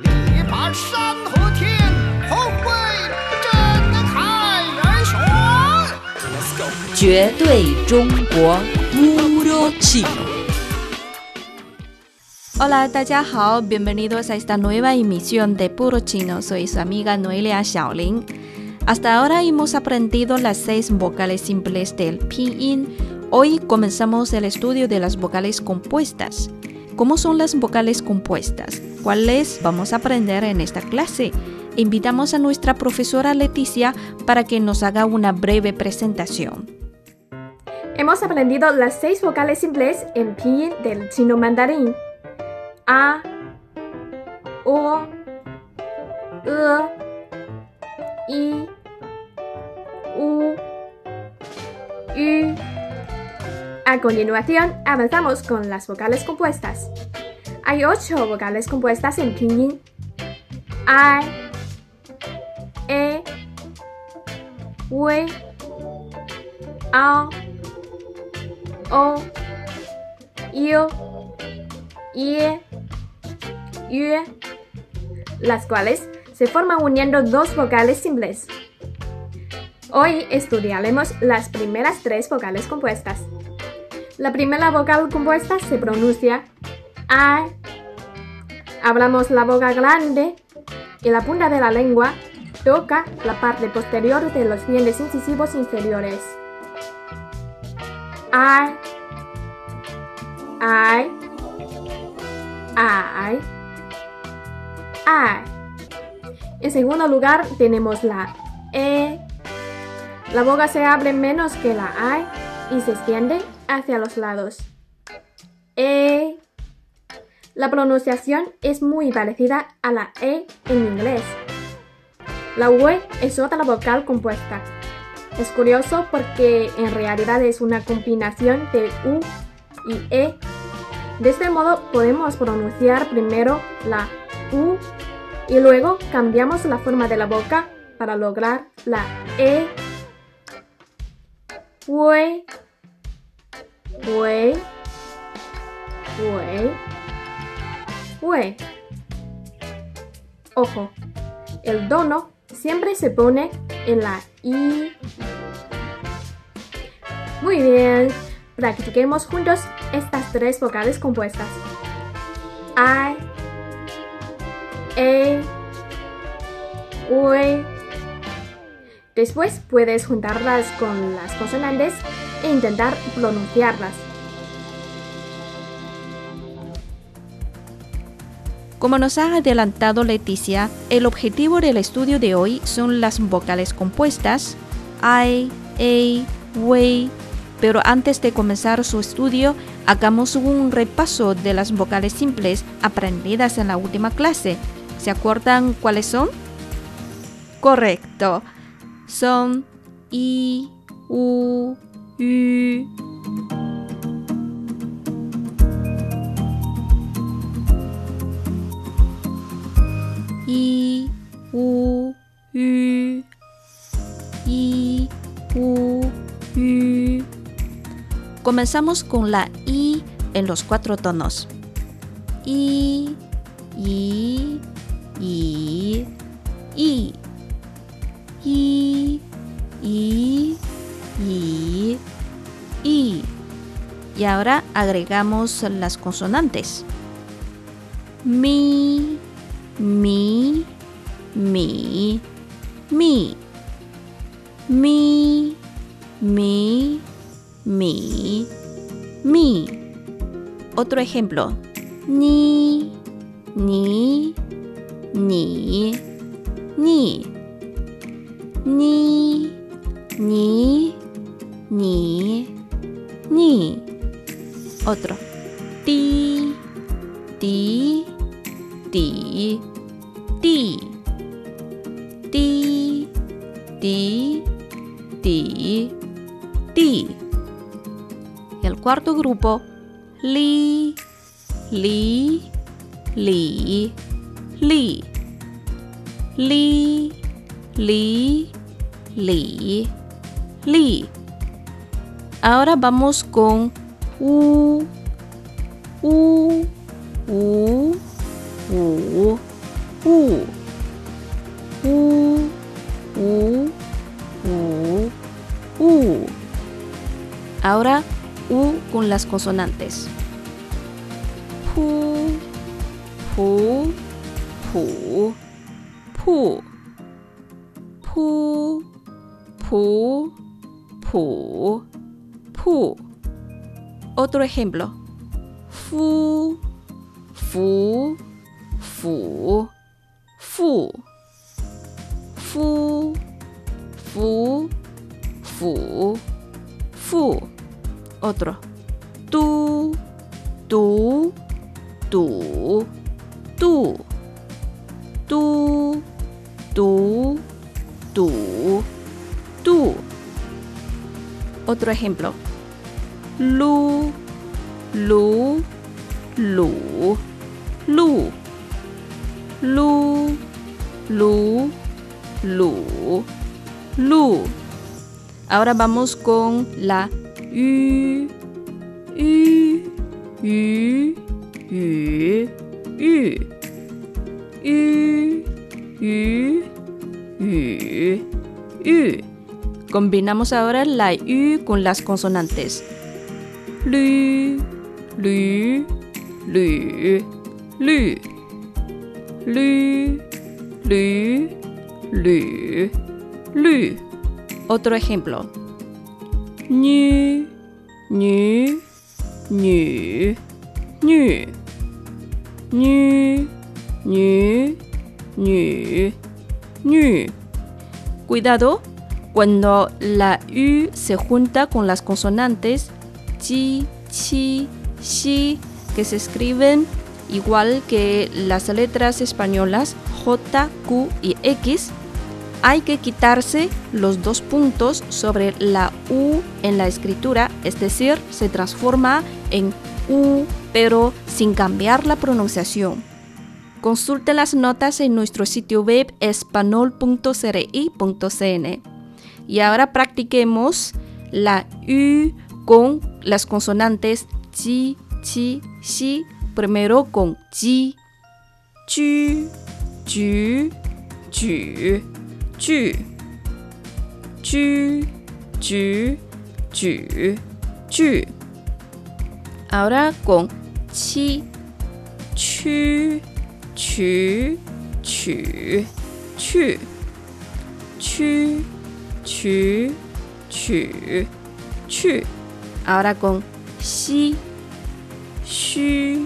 力拔山河天，后会震撼人选。绝对中国 Puro Chino. Hola, 大家好，bienvenidos a esta nueva emisión de Puro Chino. Soy su amiga Noelia Xiaolin. Hasta ahora hemos aprendido las seis vocales simples del pinyin. Hoy comenzamos el estudio de las vocales compuestas. ¿Cómo son las vocales compuestas? ¿Cuáles vamos a aprender en esta clase? Invitamos a nuestra profesora Leticia para que nos haga una breve presentación. Hemos aprendido las seis vocales simples en pinyin del chino mandarín. A, O, E, I, U, U. A continuación, avanzamos con las vocales compuestas. Hay ocho vocales compuestas en pinyin. I, E, W, A, O, I, I, U, las cuales se forman uniendo dos vocales simples. Hoy estudiaremos las primeras tres vocales compuestas. La primera vocal compuesta se pronuncia I. Hablamos la boca grande y la punta de la lengua toca la parte posterior de los dientes incisivos inferiores. I. I. I. I. En segundo lugar tenemos la E. La boca se abre menos que la I y se extiende hacia los lados. E. La pronunciación es muy parecida a la E en inglés. La W es otra vocal compuesta. Es curioso porque en realidad es una combinación de U y E. De este modo podemos pronunciar primero la U y luego cambiamos la forma de la boca para lograr la E. W Wei, wei, Ojo, el dono siempre se pone en la i. Muy bien, practiquemos juntos estas tres vocales compuestas. I, E, Wei. Después puedes juntarlas con las consonantes e intentar pronunciarlas. Como nos ha adelantado Leticia, el objetivo del estudio de hoy son las vocales compuestas I, A, Wei. Pero antes de comenzar su estudio, hagamos un repaso de las vocales simples aprendidas en la última clase. ¿Se acuerdan cuáles son? Correcto. Son I, U, U. Comenzamos con la I en los cuatro tonos. I, I, I, I. I, I, I, I. Y ahora agregamos las consonantes. Mi, mi, mi, mi. Mi, mi, mi, mi. Otro ejemplo. Ni, ni, ni, ni. Ni, ni, ni, ni. Otro. Ti, ti, ti, ti. Ti, ti, ti, ti. El cuarto grupo. Li, li, li, li. Li, li, li, li. Ahora vamos con u, u, u, u, U. U, U, U, U. Ahora con las consonantes. Pu, pu, pu, pu, pu, pu, pu, pu. Otro ejemplo. Fu, fu, fu, fu. Fu, fu, fu, fu. Otro. Tu, tu, tu, tu. Tu, tu, tu, tu. Otro ejemplo. Lu, lu, lu, lu. Lu, lu, lu, lu. Ahora vamos con la U, Ü, ü, ü, ü. Ü, ü, ü, ü. Combinamos ahora la ü con las consonantes. Lü, lü, lü, lü. Lü, lü, lü, lü. Otro ejemplo. Ñu, ñu, Cuidado cuando la U se junta con las consonantes chi, chi, xi, que se escriben igual que las letras españolas J, Q y X. Hay que quitarse los dos puntos sobre la U en la escritura, es decir, se transforma en U, pero sin cambiar la pronunciación. Consulte las notas en nuestro sitio web espanol.cri.cn. Y ahora practiquemos la U con las consonantes chi, chi, xi, primero con ji, chu, chu, chu, 句居举举聚。嗷啦拱七曲曲曲去曲曲曲去嗷啦拱西虚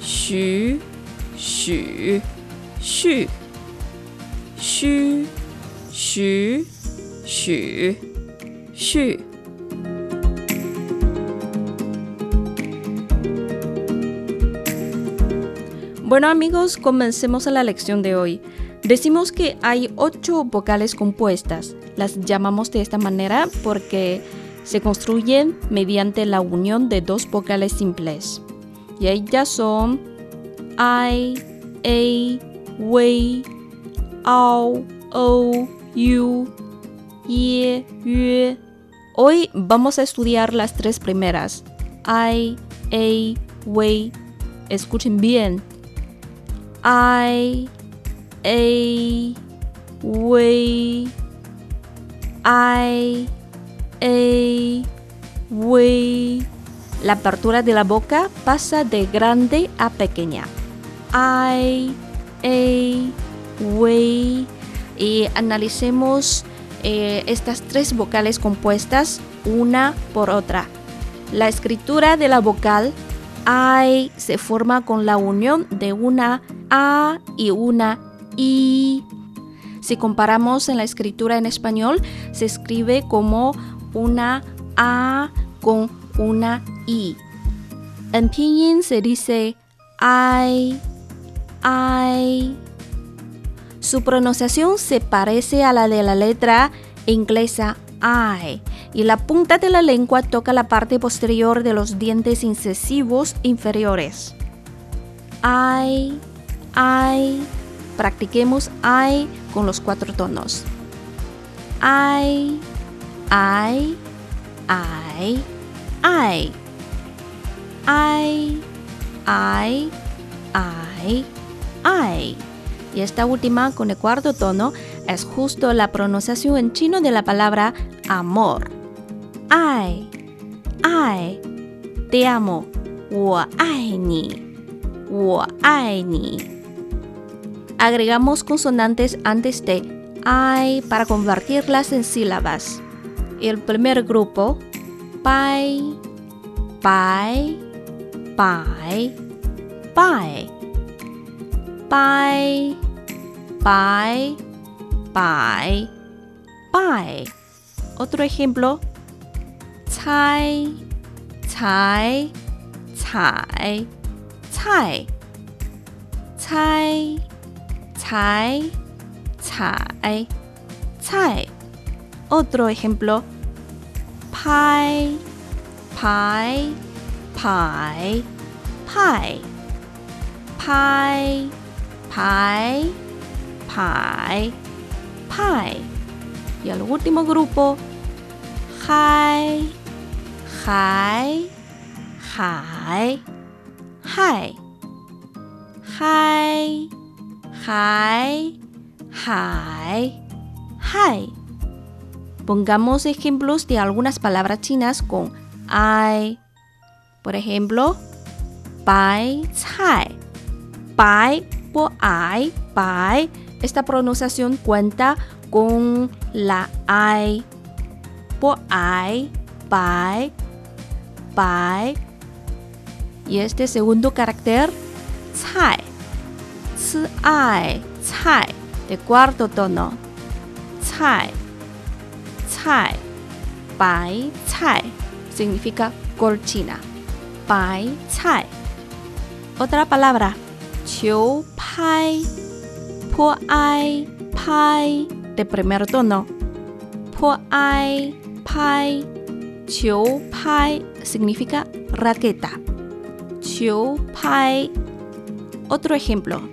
许许绪虚 xu, xu, xu. Bueno amigos, comencemos a la lección de hoy. Decimos que hay ocho vocales compuestas. Las llamamos de esta manera porque se construyen mediante la unión de dos vocales simples. Y ellas son I, A, Wei, Ao, O, U, Ye, Yue. Hoy vamos a estudiar las tres primeras. I, A, Wei. Escuchen bien. I, A, Wei, I, A, Wei. La apertura de la boca pasa de grande a pequeña. I, A, Wei. Y analicemos eh, estas tres vocales compuestas una por otra. La escritura de la vocal I se forma con la unión de una A y una I. Si comparamos en la escritura en español, se escribe como una A con una I. En pinyin se dice I, I. Su pronunciación se parece a la de la letra inglesa I y la punta de la lengua toca la parte posterior de los dientes incisivos inferiores. I, I. Practiquemos I con los cuatro tonos. I, I, I, I. I, I, I, I y esta última con el cuarto tono es justo la pronunciación en chino de la palabra amor. Ai, ai, te amo, wo ai ni, ai ni. Agregamos consonantes antes de ai para convertirlas en sílabas. El primer grupo, pai, pai, pai, pai. pai buy, buy, buy. Otro ejemplo, chai, chai, chai, chai. Chai, chai, chai, chai. Otro ejemplo, pai, pai, pai, pai. Pai, pai, pai, pai. Y el último grupo, hi, hi, hi, hi, hi, hi, hi, hi. Pongamos ejemplos de algunas palabras chinas con ai. Por ejemplo, bai cai. Bai po ai, bai. Esta pronunciación cuenta con la ai. Po ai, bai, bai. Y este segundo carácter, cai. Ci ai, cai. De cuarto tono. Cai. Cai. Bai cai. Significa colchina. Bai cai. Otra palabra. Chiu pai po pai de primer tono. Po pai. Chiu pai significa raqueta. Chiu pai. Otro ejemplo.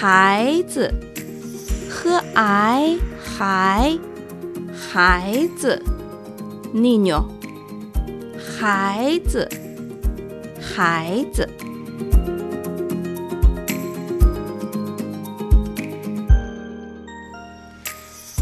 Hai zi. He ai hai. Hai. Niño. Hai zi.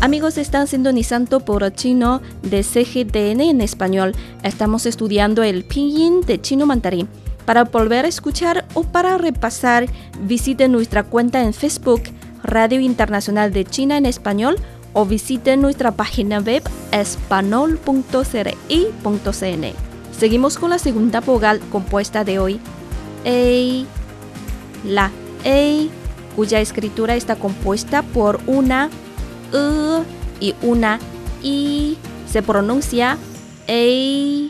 Amigos, están sintonizando por chino de CGTN en español. Estamos estudiando el pinyin de chino mandarín. Para volver a escuchar o para repasar, visiten nuestra cuenta en Facebook, Radio Internacional de China en Español, o visiten nuestra página web espanol.cri.cn. Seguimos con la segunda vogal compuesta de hoy. A, la A, cuya escritura está compuesta por una E y una I. Se pronuncia A,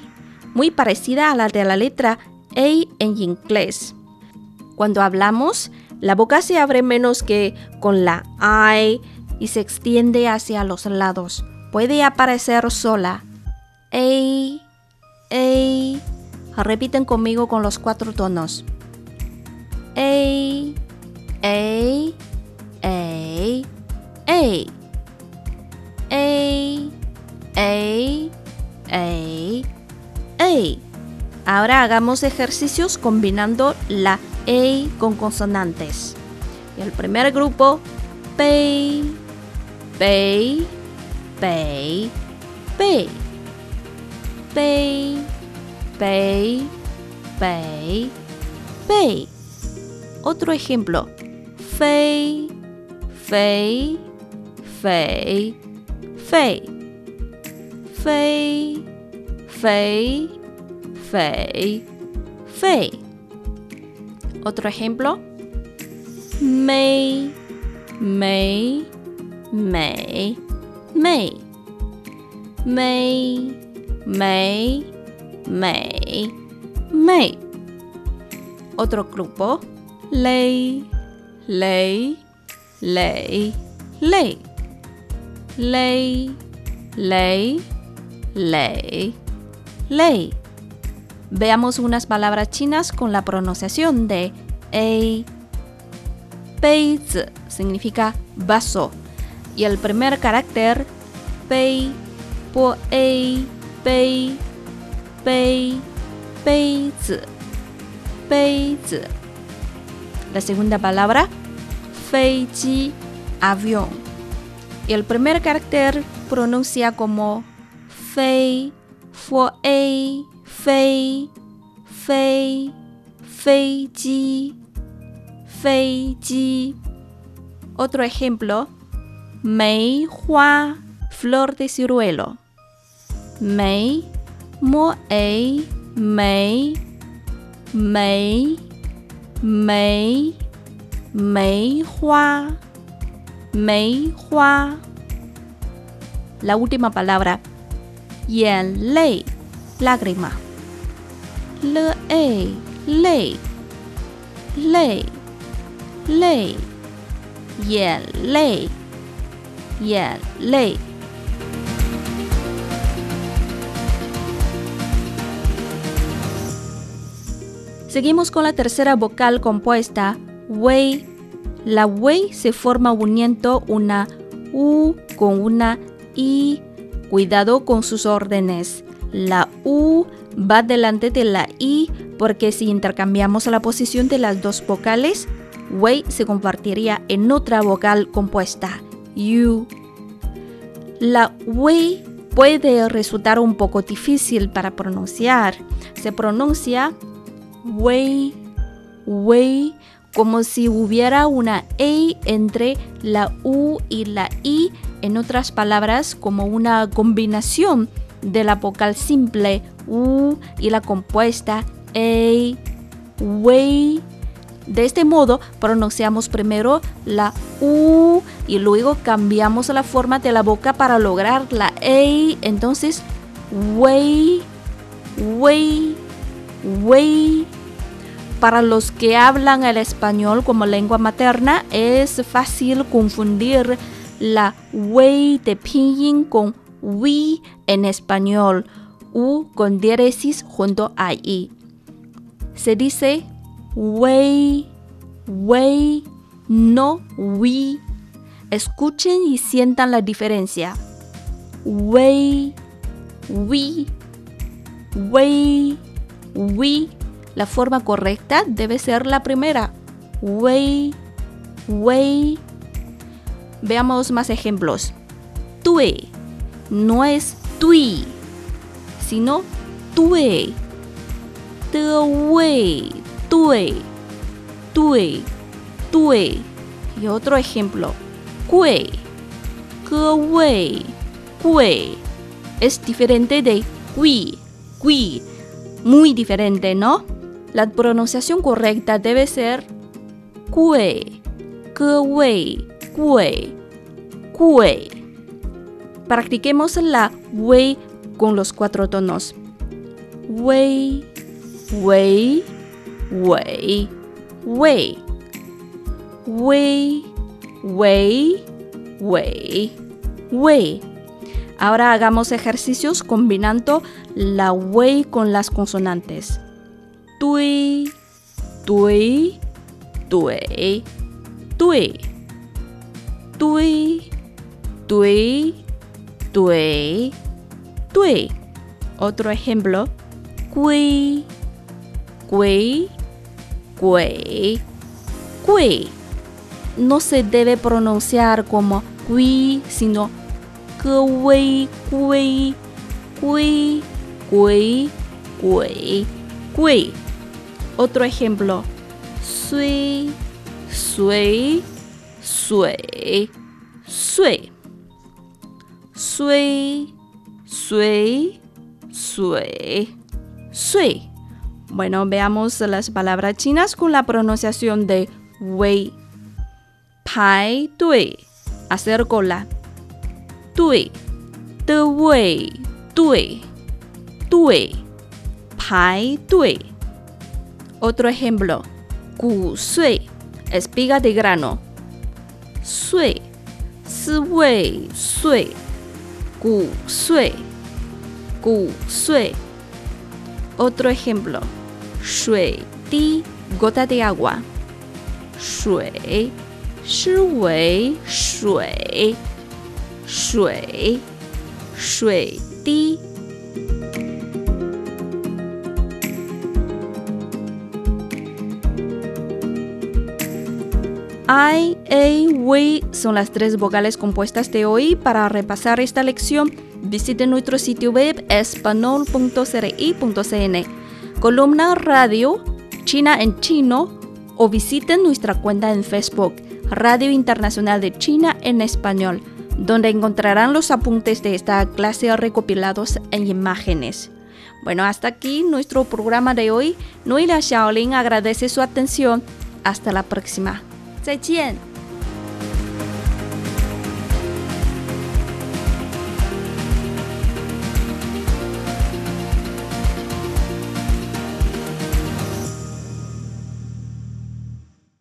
muy parecida a la de la letra A en inglés. Cuando hablamos, la boca se abre menos que con la I y se extiende hacia los lados. Puede aparecer sola. A, A. Repiten conmigo con los cuatro tonos. A, A, A, A. A, A, A, A. Ahora hagamos ejercicios combinando la A con consonantes. El primer grupo, P, P, P, P. P, P, P, P. Otro ejemplo, Fei, Fei, Fei. 狒，飞，肥，肥，狒。Otro ejemplo. Mei, mei, mei, mei. Mei, mei, mei, mei. Otro grupo. Lei, lei, lei, lei ley, ley, ley, ley. Veamos unas palabras chinas con la pronunciación de ei. Pei significa vaso y el primer carácter pei po ei pei pei pei pei La segunda palabra fei avión el primer carácter pronuncia como fei, fei, fei, fei, feiji, feiji. Otro ejemplo, mei hua, flor de ciruelo. Mei, mo ei, mei, mei, mei, mei hua, mei. La última palabra, yen lei, lágrima. Le ei, lei, lei, lei, yen lei, yen lei. Seguimos con la tercera vocal compuesta, wei. La wei se forma uniendo una u con una i. Cuidado con sus órdenes. La u va delante de la i porque si intercambiamos la posición de las dos vocales, wei se convertiría en otra vocal compuesta, u. La wei puede resultar un poco difícil para pronunciar. Se pronuncia Wei, Wei, como si hubiera una E entre la U y la I, en otras palabras, como una combinación de la vocal simple U y la compuesta E, Wei. De este modo, pronunciamos primero la U y luego cambiamos la forma de la boca para lograr la E. Entonces, Wei, Wei, Wei. Para los que hablan el español como lengua materna, es fácil confundir la Wei de pinyin con Wi en español, U con diéresis junto a I. Se dice Wei, Wei, no Wi. Escuchen y sientan la diferencia. Wei, Wi, Wei, Wi. La forma correcta debe ser la primera. Wei, Wei. Veamos más ejemplos. Tue no es tui, sino tue. De wei, tue, tue, tue. Y otro ejemplo. Kue, que wei. Es diferente de kui, kui. Muy diferente, ¿no? La pronunciación correcta debe ser kue, que wei, kue, kue. Practiquemos la wei con los cuatro tonos. Wei, wei, wei, wei. Wei, wei, wei, wei. Ahora hagamos ejercicios combinando la wei con las consonantes. Tui, tui, tui, tui, tui, tui, tui, tui. Otro ejemplo. Kui, kui, kui, kui. No se debe pronunciar como kui, sino kui, kui, kui, kui, kui, kui. Otro ejemplo. Sui, sui, sui, sui. Sui, sui, sui, sui. Bueno, veamos las palabras chinas con la pronunciación de wei. Pai dui. Hacer cola. Dui. De wei. Dui. Dui. Pai dui. Otro ejemplo. Gu sui. Espiga de grano. Sui. Si wei sui. Gu sui. Gu. Otro ejemplo. Shui di. Gota de agua. Shui. Shi wei shui. Shui. Shui. I, A, we son las tres vocales compuestas de hoy. Para repasar esta lección, visite nuestro sitio web espanol.cri.cn, columna radio, China en chino, o visiten nuestra cuenta en Facebook, Radio Internacional de China en Español, donde encontrarán los apuntes de esta clase recopilados en imágenes. Bueno, hasta aquí nuestro programa de hoy. Noelia Shaolin agradece su atención. Hasta la próxima. 再见。